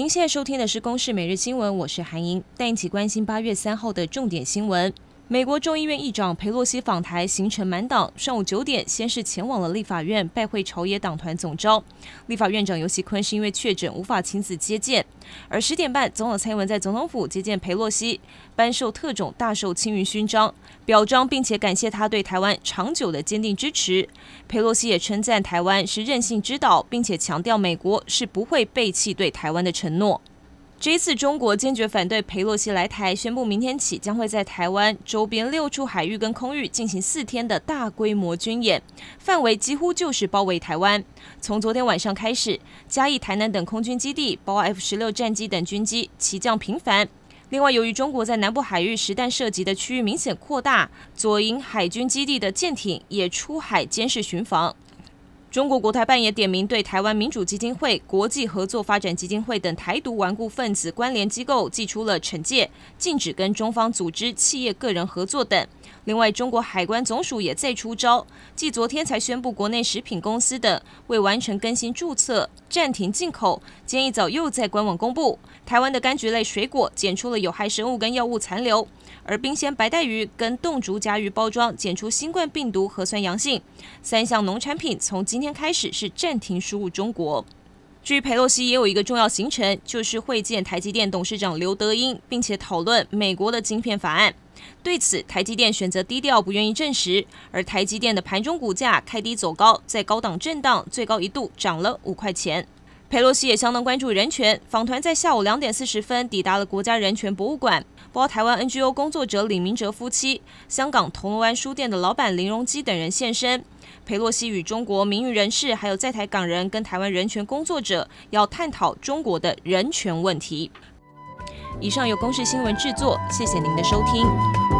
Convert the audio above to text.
您现在收听的是《公视每日新闻》，我是韩莹，带你一起关心八月三号的重点新闻。美国众议院议长佩洛西访台行程满档，上午九点先是前往了立法院拜会朝野党团总召。立法院长游锡堃是因为确诊无法亲自接见，而十点半，总统蔡英文在总统府接见佩洛西，颁授特种大綬青云勋章，表彰并且感谢他对台湾长久的坚定支持。佩洛西也称赞台湾是韧性之岛，并且强调美国是不会背弃对台湾的承诺。这一次，中国坚决反对佩洛西来台，宣布明天起将会在台湾周边六处海域跟空域进行四天的大规模军演，范围几乎就是包围台湾。从昨天晚上开始，嘉义、台南等空军基地，包 F 十六战机等军机起降频繁。另外，由于中国在南部海域实弹射击的区域明显扩大，左营海军基地的舰艇也出海监视巡防。中国国台办也点名对台湾民主基金会、国际合作发展基金会等台独顽固分子关联机构寄出了惩戒，禁止跟中方组织、企业、个人合作等。另外，中国海关总署也再出招，继昨天才宣布国内食品公司的未完成更新注册暂停进口，今天一早又在官网公布，台湾的柑橘类水果检出了有害生物跟药物残留，而冰鲜白带鱼跟冻竹夹鱼包装检出新冠病毒核酸阳性，三项农产品从今天开始是暂停输入中国。至于裴洛西也有一个重要行程，就是会见台积电董事长刘德英，并且讨论美国的晶片法案。对此，台积电选择低调，不愿意证实。而台积电的盘中股价开低走高，在高档震荡，最高一度涨了五块钱。裴洛西也相当关注人权，访团在下午两点四十分抵达了国家人权博物馆，包括台湾 NGO 工作者李明哲夫妻、香港铜锣湾书店的老板林荣基等人现身。裴洛西与中国名誉人士，还有在台港人跟台湾人权工作者，要探讨中国的人权问题。以上由公视新闻制作，谢谢您的收听。